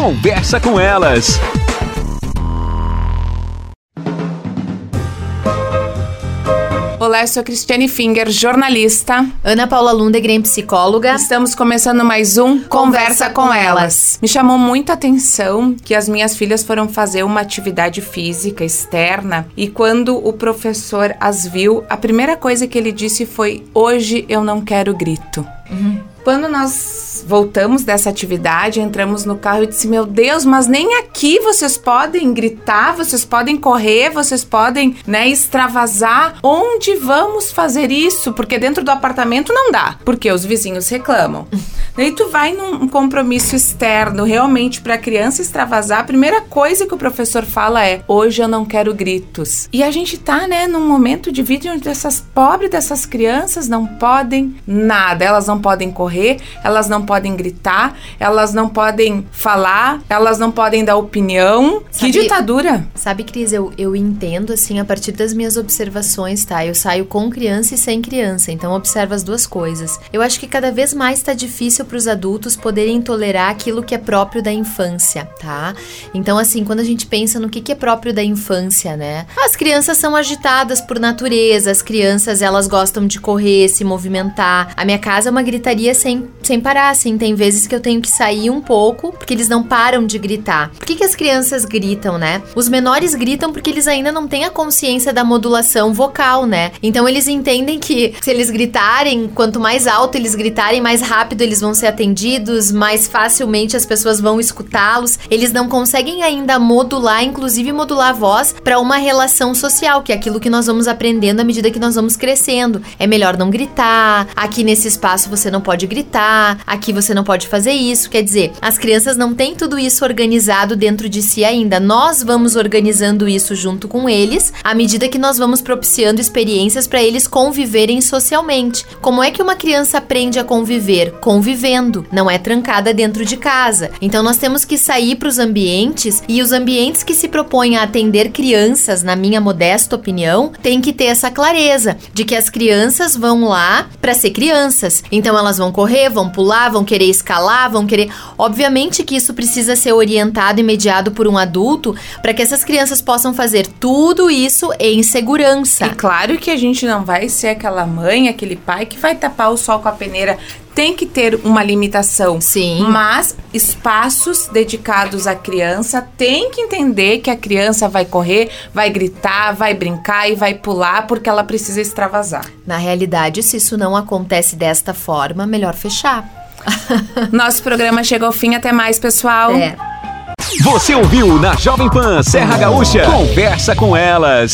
Conversa com elas. Olá, eu sou Cristiane Finger, jornalista. Ana Paula Lundegren, psicóloga. Estamos começando mais um Conversa, Conversa com elas. Me chamou muito a atenção que as minhas filhas foram fazer uma atividade física externa e quando o professor as viu, a primeira coisa que ele disse foi: Hoje eu não quero grito. Uhum. Quando nós voltamos dessa atividade, entramos no carro e disse: Meu Deus, mas nem aqui vocês podem gritar, vocês podem correr, vocês podem, né, extravasar. Onde vamos fazer isso? Porque dentro do apartamento não dá, porque os vizinhos reclamam. Daí tu vai num compromisso externo, realmente para a criança extravasar, a primeira coisa que o professor fala é: "Hoje eu não quero gritos". E a gente tá, né, num momento de vida onde essas pobres dessas crianças não podem nada, elas não podem correr, elas não podem gritar, elas não podem falar, elas não podem dar opinião. Sabe, que ditadura! Sabe, Cris, eu, eu entendo assim a partir das minhas observações, tá? Eu saio com criança e sem criança, então observo as duas coisas. Eu acho que cada vez mais está difícil difícil para os adultos poderem tolerar aquilo que é próprio da infância, tá? Então, assim, quando a gente pensa no que, que é próprio da infância, né? As crianças são agitadas por natureza, as crianças elas gostam de correr, se movimentar. A minha casa é uma gritaria sem, sem parar, assim. Tem vezes que eu tenho que sair um pouco porque eles não param de gritar. Por que, que as crianças gritam, né? Os menores gritam porque eles ainda não têm a consciência da modulação vocal, né? Então eles entendem que se eles gritarem, quanto mais alto eles gritarem, mais rápido eles vão vão ser atendidos, mais facilmente as pessoas vão escutá-los. Eles não conseguem ainda modular, inclusive modular a voz para uma relação social, que é aquilo que nós vamos aprendendo à medida que nós vamos crescendo. É melhor não gritar, aqui nesse espaço você não pode gritar, aqui você não pode fazer isso. Quer dizer, as crianças não têm tudo isso organizado dentro de si ainda. Nós vamos organizando isso junto com eles, à medida que nós vamos propiciando experiências para eles conviverem socialmente. Como é que uma criança aprende a conviver? Conviver vivendo, não é trancada dentro de casa. Então nós temos que sair para os ambientes e os ambientes que se propõem a atender crianças, na minha modesta opinião, tem que ter essa clareza de que as crianças vão lá para ser crianças. Então elas vão correr, vão pular, vão querer escalar, vão querer. Obviamente que isso precisa ser orientado e mediado por um adulto para que essas crianças possam fazer tudo isso em segurança. E claro que a gente não vai ser aquela mãe, aquele pai que vai tapar o sol com a peneira tem que ter uma limitação. Sim. Mas espaços dedicados à criança tem que entender que a criança vai correr, vai gritar, vai brincar e vai pular porque ela precisa extravasar. Na realidade, se isso não acontece desta forma, melhor fechar. Nosso programa chegou ao fim. Até mais, pessoal. É. Você ouviu na Jovem Pan Serra Gaúcha? Conversa com elas.